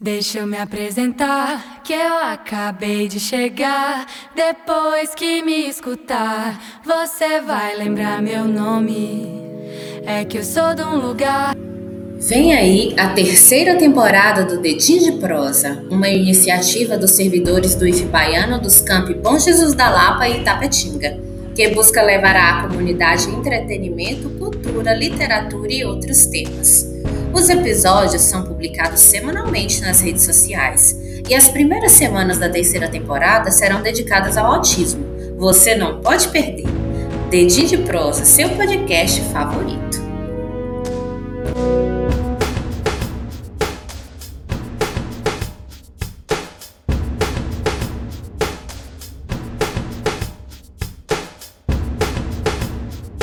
Deixa eu me apresentar, que eu acabei de chegar. Depois que me escutar, você vai lembrar meu nome. É que eu sou de um lugar. Vem aí a terceira temporada do Dedinho de Prosa, uma iniciativa dos servidores do IF Baiano dos Campi Bom Jesus da Lapa e Itapetinga, que busca levar à comunidade entretenimento, cultura, literatura e outros temas. Os episódios são publicados semanalmente nas redes sociais e as primeiras semanas da terceira temporada serão dedicadas ao autismo. Você não pode perder! Dedinho de Prosa, seu podcast favorito.